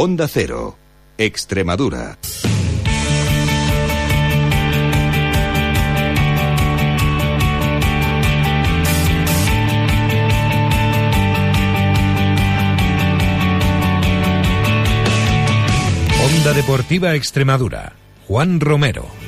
Onda Cero, Extremadura. Onda Deportiva Extremadura. Juan Romero.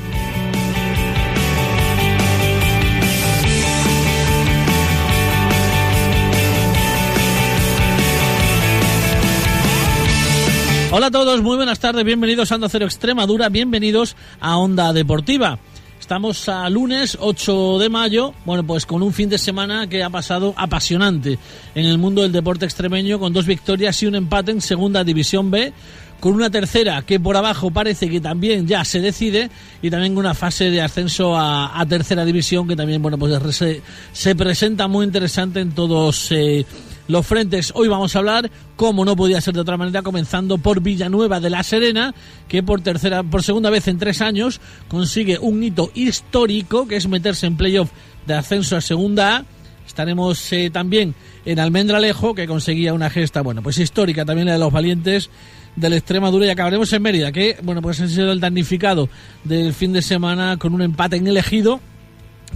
Hola a todos, muy buenas tardes, bienvenidos a Onda Cero Extremadura, bienvenidos a Onda Deportiva. Estamos a lunes 8 de mayo, bueno, pues con un fin de semana que ha pasado apasionante en el mundo del deporte extremeño, con dos victorias y un empate en Segunda División B, con una tercera que por abajo parece que también ya se decide y también una fase de ascenso a, tercera división que también, bueno, pues se, se presenta muy interesante en todos... Eh, los frentes. Hoy vamos a hablar, como no podía ser de otra manera, comenzando por Villanueva de la Serena, que por tercera, por segunda vez en tres años consigue un hito histórico, que es meterse en playoff de ascenso a segunda A. Estaremos eh, también en Almendralejo, que conseguía una gesta, bueno, pues histórica también la de los valientes del Extremadura y acabaremos en Mérida, que, bueno, pues ha sido el damnificado del fin de semana con un empate en elegido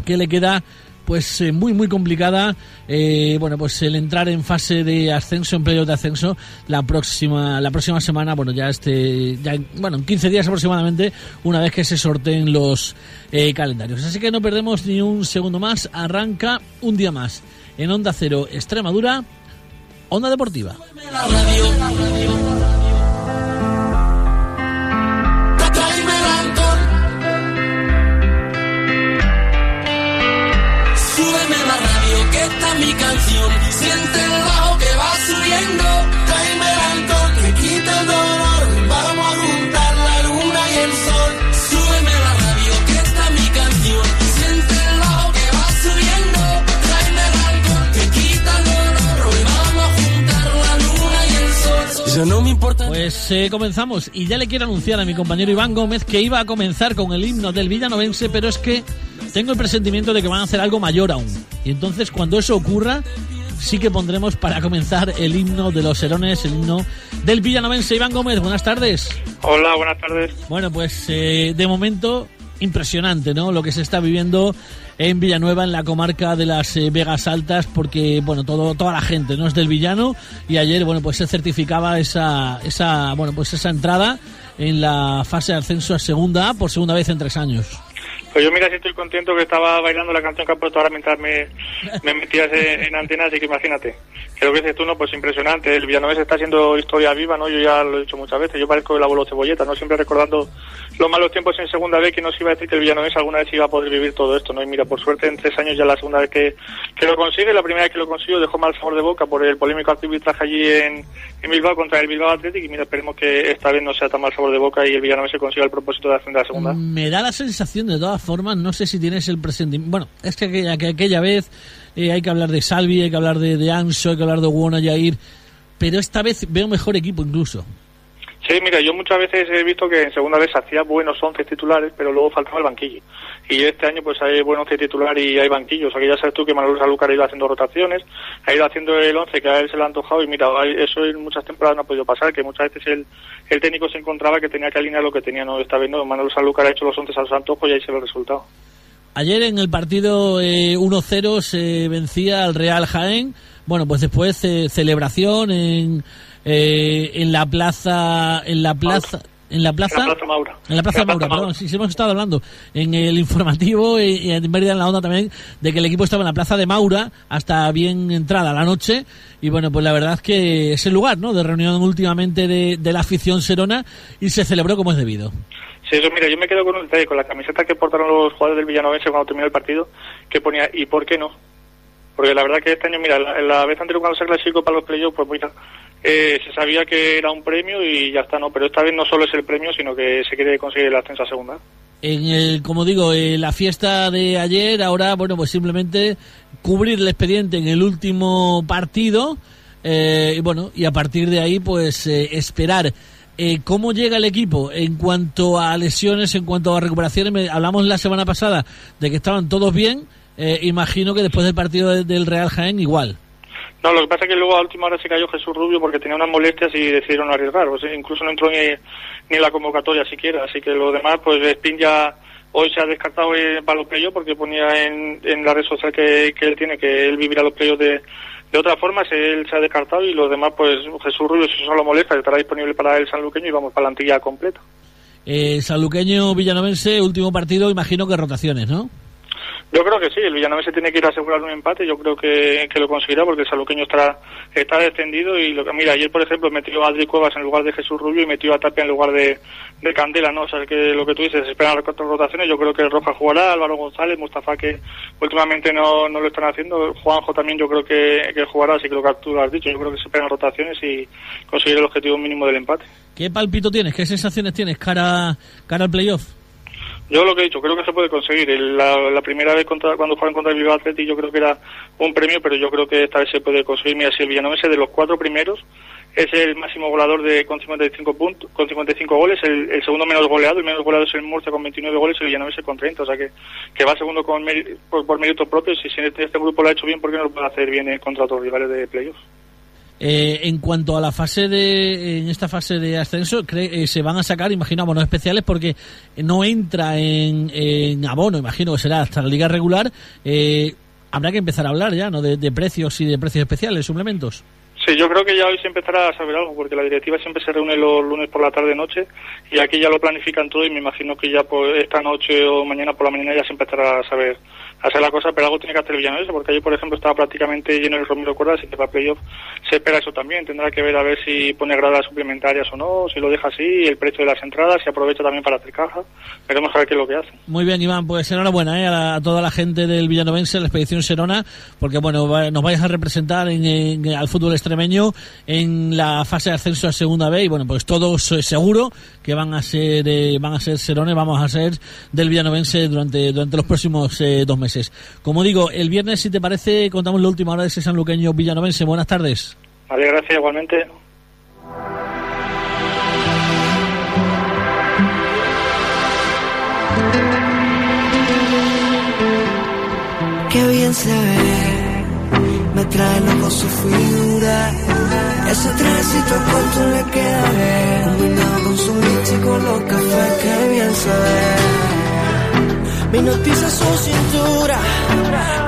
que le queda pues eh, muy muy complicada eh, bueno pues el entrar en fase de ascenso en periodo de ascenso la próxima la próxima semana bueno ya este ya bueno en 15 días aproximadamente una vez que se sorteen los eh, calendarios. Así que no perdemos ni un segundo más arranca un día más en Onda Cero Extremadura Onda Deportiva canción. Siente el bajo que va subiendo. Tráeme el alcohol que quita el dolor. Vamos a juntar la luna y el sol. Súbeme la radio, que está mi canción. Siente el bajo que va subiendo. Tráeme el alcohol que quita el dolor. Hoy vamos a juntar la luna y el sol. Ya no me importa. Pues eh, comenzamos y ya le quiero anunciar a mi compañero Iván Gómez que iba a comenzar con el himno del Villanovense, pero es que tengo el presentimiento de que van a hacer algo mayor aún. Y entonces cuando eso ocurra, sí que pondremos para comenzar el himno de los Herones, el himno del Villanovense. Iván Gómez, buenas tardes. Hola, buenas tardes. Bueno, pues eh, de momento impresionante, ¿no? Lo que se está viviendo en Villanueva, en la comarca de las eh, Vegas Altas, porque, bueno, todo, toda la gente, ¿no? Es del villano y ayer, bueno, pues se certificaba esa, esa, bueno, pues esa entrada en la fase de ascenso a segunda por segunda vez en tres años. Pues yo mira si estoy contento que estaba bailando la canción que has puesto ahora mientras me, me metías en, en antena, así que imagínate. Creo que dices tú, no, pues impresionante. El Villanueva está haciendo historia viva, ¿no? Yo ya lo he dicho muchas veces, yo parezco el abuelo cebolleta, ¿no? Siempre recordando los malos tiempos en segunda vez que no se iba a decir que el Villanueva alguna vez iba a poder vivir todo esto, ¿no? Y mira, por suerte en tres años ya la segunda vez que, que lo consigue, la primera vez que lo consiguió dejó mal sabor de boca por el polémico arbitraje allí en, en Bilbao contra el Bilbao Athletic y mira, esperemos que esta vez no sea tan mal sabor de boca y el Villanueva se consiga el propósito de ascender a la segunda. Me da la sensación, de todas formas, no sé si tienes el presentimiento. Bueno, es que aquella, que aquella vez eh, hay que hablar de Salvi, hay que hablar de, de Anso, hay que hablar de Guona Yair, pero esta vez veo mejor equipo incluso. Sí, mira, yo muchas veces he visto que en segunda vez hacía buenos once titulares, pero luego faltaba el banquillo. Y este año pues hay buen once titular y hay banquillos. O sea que ya sabes tú que Manuel Sanlúcar ha ido haciendo rotaciones, ha ido haciendo el once que a él se le ha antojado y mira, eso en muchas temporadas no ha podido pasar, que muchas veces el, el técnico se encontraba que tenía que alinear lo que tenía, no está viendo. Manuel Sanlúcar ha hecho los once a los antojos y ahí se ve el resultado. Ayer en el partido eh, 1-0 se vencía al Real Jaén. Bueno, pues después eh, celebración en, eh, en la plaza, en la plaza, en la plaza, En la Plaza Maura. en la plaza En la Maura, Plaza perdón, sí, sí hemos estado hablando en el informativo y, y en Mérida en la onda también de que el equipo estaba en la plaza de Maura hasta bien entrada la noche y bueno, pues la verdad es que es el lugar, ¿no? De reunión últimamente de, de la afición serona y se celebró como es debido. Sí, eso, mira, yo me quedo con un detalle, con la camiseta que portaron los jugadores del Villanovense cuando terminó el partido, que ponía, ¿y por qué no? Porque la verdad que este año, mira, la, la vez anterior cuando se clasificó para los playoffs, pues mira, eh, se sabía que era un premio y ya está, ¿no? Pero esta vez no solo es el premio, sino que se quiere conseguir el ascenso segunda. en el, como digo, en la fiesta de ayer, ahora, bueno, pues simplemente cubrir el expediente en el último partido, eh, y bueno, y a partir de ahí, pues eh, esperar. Eh, ¿Cómo llega el equipo en cuanto a lesiones, en cuanto a recuperaciones? Hablamos la semana pasada de que estaban todos bien. Eh, imagino que después del partido de- del Real Jaén igual. No, lo que pasa es que luego a última hora se cayó Jesús Rubio porque tenía unas molestias y decidieron arriesgar. O sea, incluso no entró ni, en la convocatoria siquiera. Así que lo demás, pues Spin ya hoy se ha descartado eh, para los playoffs porque ponía en, en la red social que, él tiene que él vivirá los playoffs de, de otra forma. Él se ha descartado y los demás, pues Jesús Rubio, si solo molesta, estará disponible para el sanluqueño y vamos para la antilla completa. Eh, Sanluqueño Villanovense, último partido, imagino que rotaciones, ¿no? Yo creo que sí, el Villanovense tiene que ir a asegurar un empate, yo creo que, que lo conseguirá porque el saluqueño estará, está descendido y lo que, mira, ayer por ejemplo metió a Adri Cuevas en lugar de Jesús Rubio y metió a Tapia en lugar de, de Candela, ¿no? O sea, que lo que tú dices, esperan las cuatro rotaciones, yo creo que Roja jugará, Álvaro González, Mustafa que últimamente no, no lo están haciendo, Juanjo también yo creo que, que jugará, así que lo que tú lo has dicho, yo creo que se esperan rotaciones y conseguir el objetivo mínimo del empate. ¿Qué palpito tienes? ¿Qué sensaciones tienes cara, cara al playoff? Yo lo que he dicho, creo que se puede conseguir. La, la primera vez contra, cuando jugaron contra el Bilbao Athletic yo creo que era un premio, pero yo creo que esta vez se puede conseguir. Mira, si el Villanovense de los cuatro primeros es el máximo goleador de, con 55 puntos, con 55 goles, el, segundo menos goleado, el menos goleado es el Murcia con 29 goles y el Villanovense con 30, o sea que, que va segundo con por, por méritos propios y si en este, este grupo lo ha hecho bien, ¿por qué no lo puede hacer bien contra otros rivales de playoffs? Eh, en cuanto a la fase de, en esta fase de ascenso, cree- eh, se van a sacar, imagino, abonos especiales porque no entra en, en abono, imagino que será hasta la liga regular. Eh, habrá que empezar a hablar ya, ¿no? De, de precios y de precios especiales, suplementos. Sí, yo creo que ya hoy se empezará a saber algo, porque la directiva siempre se reúne los lunes por la tarde-noche y aquí ya lo planifican todo y me imagino que ya pues, esta noche o mañana por la mañana ya se empezará a saber hacer la cosa, pero algo tiene que hacer el Villanueva, porque ayer, por ejemplo, estaba prácticamente lleno el Romero Cuerda, así que para playoff se espera eso también. Tendrá que ver a ver si pone gradas suplementarias o no, si lo deja así, el precio de las entradas, si aprovecha también para hacer caja. Veremos a ver qué es lo que hace. Muy bien, Iván, pues enhorabuena ¿eh? a, la- toda la gente del Villanovense, la expedición Serona, porque bueno, va- nos vais a representar en, en- al fútbol extremeño en la fase de ascenso a segunda B y bueno, pues todos eh, seguro que van a ser eh, van a ser Serones, vamos a ser del Villanovense durante durante los próximos eh, dos meses. Como digo, el viernes, si te parece, contamos la última hora de ese sanluqueño Villanovense. Buenas tardes. Vale, gracias igualmente. Qué bien se ve, me trae loco su figura. Ese trajecito corto le queda bien. Combinado con su leche y con los cafés, qué bien se ve. Me hipnotiza su cintura.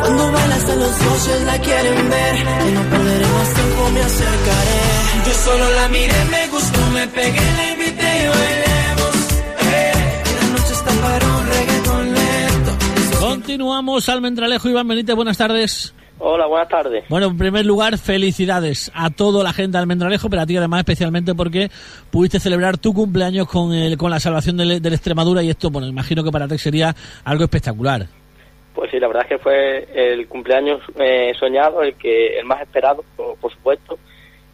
Cuando baila hasta los dioses la quieren ver. Y no perderé más tiempo, me acercaré. Yo solo la miré, me gustó, me pegué, la invité y bailemos. Eh, La noche está para un reggaetón lento. Continuamos, Almendralejo, Iván Benítez, buenas tardes. Hola, buenas tardes. Bueno, en primer lugar, felicidades a toda la gente de Almendralejo, pero a ti además especialmente porque pudiste celebrar tu cumpleaños con, el, con la salvación del, del Extremadura y esto, bueno, imagino que para ti sería algo espectacular. Pues sí, la verdad es que fue el cumpleaños eh, soñado, el que el más esperado, por, por supuesto,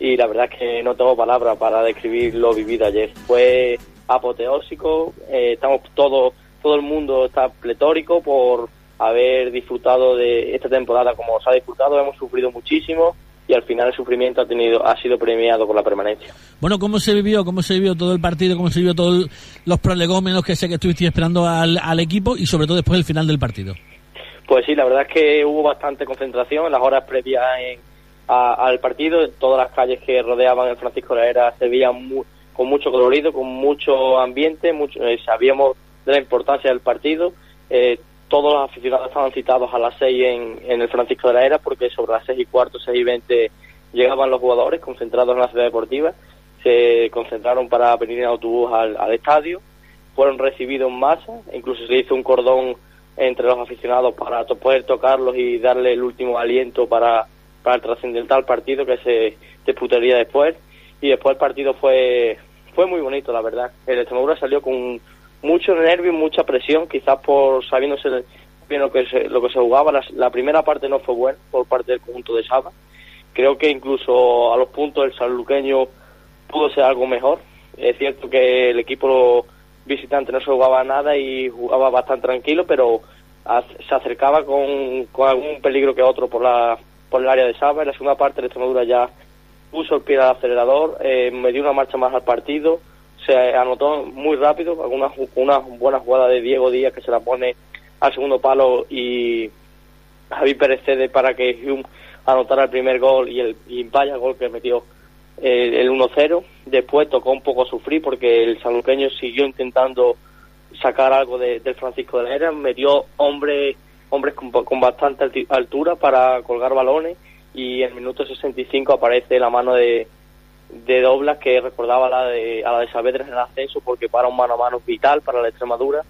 y la verdad es que no tengo palabras para describir lo vivido ayer. Fue apoteósico, eh, estamos todos, todo el mundo está pletórico por haber disfrutado de esta temporada como se ha disfrutado, hemos sufrido muchísimo y al final el sufrimiento ha tenido ha sido premiado con la permanencia. Bueno, ¿cómo se vivió? ¿Cómo se vivió todo el partido? ¿Cómo se vivió todos los prolegómenos que sé que estuviste esperando al, al equipo y sobre todo después el final del partido? Pues sí, la verdad es que hubo bastante concentración en las horas previas en- a- al partido. En todas las calles que rodeaban el Francisco de la Era se veían mu- con mucho colorido, con mucho ambiente. Mucho, eh, sabíamos de la importancia del partido. Eh, todos los aficionados estaban citados a las 6 en, en el Francisco de la Era porque sobre las 6 y cuarto, 6 y 20 llegaban los jugadores concentrados en la ciudad deportiva. Se concentraron para venir en autobús al, estadio fueron recibidos en masa, incluso se hizo un cordón entre los aficionados para poder tocarlos y darle el último aliento para, para el trascendental partido que se disputaría después. Y después el partido fue, fue muy bonito, la verdad. El Extremadura salió con mucho nervio mucha presión, quizás por sabiéndose bien lo que se, lo que se jugaba. La, la primera parte no fue buena por parte del conjunto de Saba. Creo que incluso a los puntos el sanluqueño pudo ser algo mejor. Es cierto que el equipo visitante no se jugaba nada y jugaba bastante tranquilo, pero se acercaba con, con algún peligro que otro por la por el área de Saba. En la segunda parte, el Extremadura ya puso el pie al acelerador, eh, me dio una marcha más al partido, se anotó muy rápido, alguna, ju- una buena jugada de Diego Díaz que se la pone al segundo palo y Javi Pérez cede para que Hume anotara el primer gol y el y vaya gol que metió eh, el 1-0. Después tocó un poco sufrir porque el sanluqueño siguió intentando sacar algo de- del Francisco de la Era, metió hombres hombres con, con bastante altura para colgar balones y en el minuto 65 aparece la mano de, de Doblas que recordaba a la de, a la de Saavedra en el ascenso porque para un mano a mano vital para la Extremadura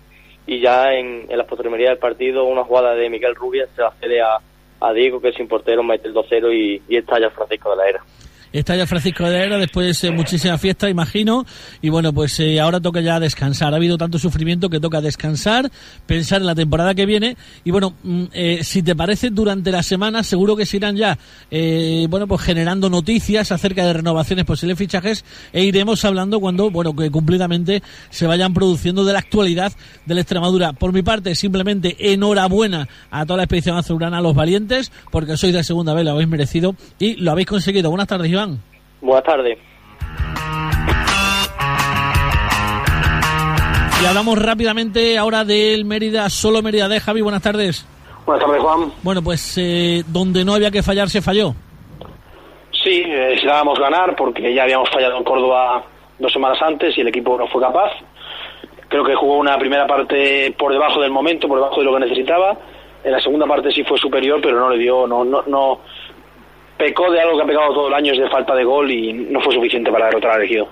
y ya en, en la postrimería del partido una jugada de Miguel Rubia se la cede a, Diego que sin portero mete el 2-0 y, y estalla Francisco de la Era. Está ya Francisco de Era después de muchísima fiesta, imagino. Y bueno, pues eh, ahora toca ya descansar. Ha habido tanto sufrimiento que toca descansar, pensar en la temporada que viene. Y bueno, mm, eh, si te parece, durante la semana seguro que se irán ya, eh, bueno, pues generando noticias acerca de renovaciones, posibles fichajes, e iremos hablando cuando, bueno, que cumplidamente se vayan produciendo de la actualidad de la Extremadura. Por mi parte, simplemente enhorabuena a toda la expedición azulgrana, a los valientes, porque sois de segunda vez, lo habéis merecido y lo habéis conseguido. Buenas tardes, Iván. Buenas tardes. Y hablamos rápidamente ahora del Mérida, solo Mérida de Javi. Buenas tardes. Buenas tardes, Juan. Bueno, pues eh, donde no había que fallar, se falló. Sí, necesitábamos ganar porque ya habíamos fallado en Córdoba dos semanas antes y el equipo no fue capaz. Creo que jugó una primera parte por debajo del momento, por debajo de lo que necesitaba. En la segunda parte sí fue superior, pero no le dio, no, no, no pecó de algo que ha pecado todo el año, es de falta de gol y no fue suficiente para derrotar al elegido.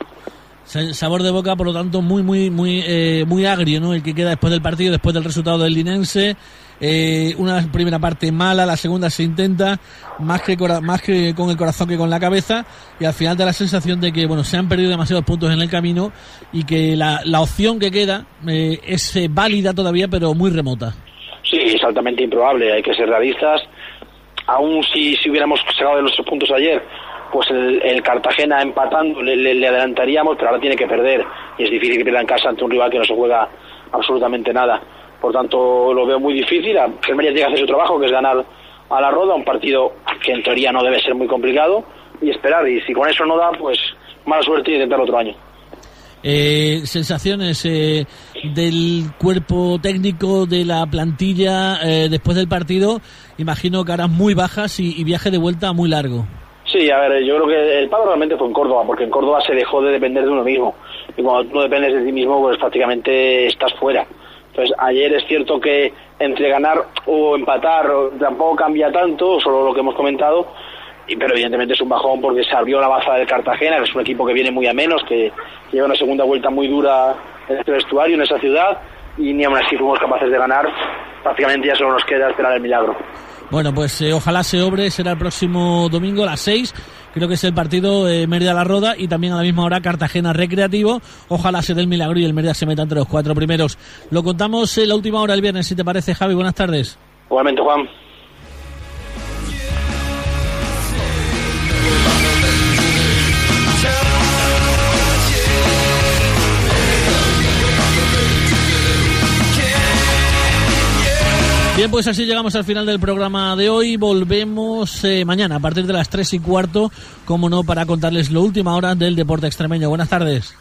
Sa- Sabor de boca, por lo tanto, muy, muy, muy, eh, muy agrio, ¿no? El que queda después del partido, después del resultado del Linense. Eh, una primera parte mala, la segunda se intenta, más que, más que con el corazón que con la cabeza, y al final da la sensación de que, bueno, se han perdido demasiados puntos en el camino y que la, la opción que queda eh, es eh, válida todavía, pero muy remota. Sí, es altamente improbable, hay que ser realistas. Aún si, si hubiéramos sacado de nuestros puntos ayer, pues el, el Cartagena empatando le, le- adelantaríamos, pero ahora tiene que perder. Y es difícil que pierda en casa ante un rival que no se juega absolutamente nada. Por tanto, lo veo muy difícil. El Mérida tiene que hacer su trabajo, que es ganar a la Roda, un partido que en teoría no debe ser muy complicado, y esperar. Y si con eso no da, pues mala suerte y intentar otro año. Eh, sensaciones eh, del cuerpo técnico de la plantilla eh, después del partido. Imagino caras muy bajas y, viaje de vuelta muy largo. Sí, a ver, yo creo que el paro realmente fue en Córdoba, porque en Córdoba se dejó de depender de uno mismo. Y cuando no dependes de ti mismo, pues prácticamente estás fuera. Entonces, ayer es cierto que entre ganar o empatar tampoco cambia tanto, solo lo que hemos comentado, pero evidentemente es un bajón porque se abrió la baza del Cartagena, que es un equipo que viene muy a menos, que lleva una segunda vuelta muy dura en este vestuario, en esa ciudad, y ni aún así fuimos capaces de ganar. Prácticamente ya solo nos queda esperar el milagro. Bueno, pues eh, ojalá se obre, será el próximo domingo a las 6. Creo que es el partido eh, Mérida La Roda y también a la misma hora Cartagena Recreativo. Ojalá se dé el milagro y el Mérida se meta entre los cuatro primeros. Lo contamos en la última hora el viernes, si te parece, Javi. Buenas tardes. Igualmente, Juan. Bien, pues así llegamos al final del programa de hoy. Volvemos eh, mañana a partir de las tres y cuarto, como no, para contarles lo última hora del deporte extremeño. Buenas tardes.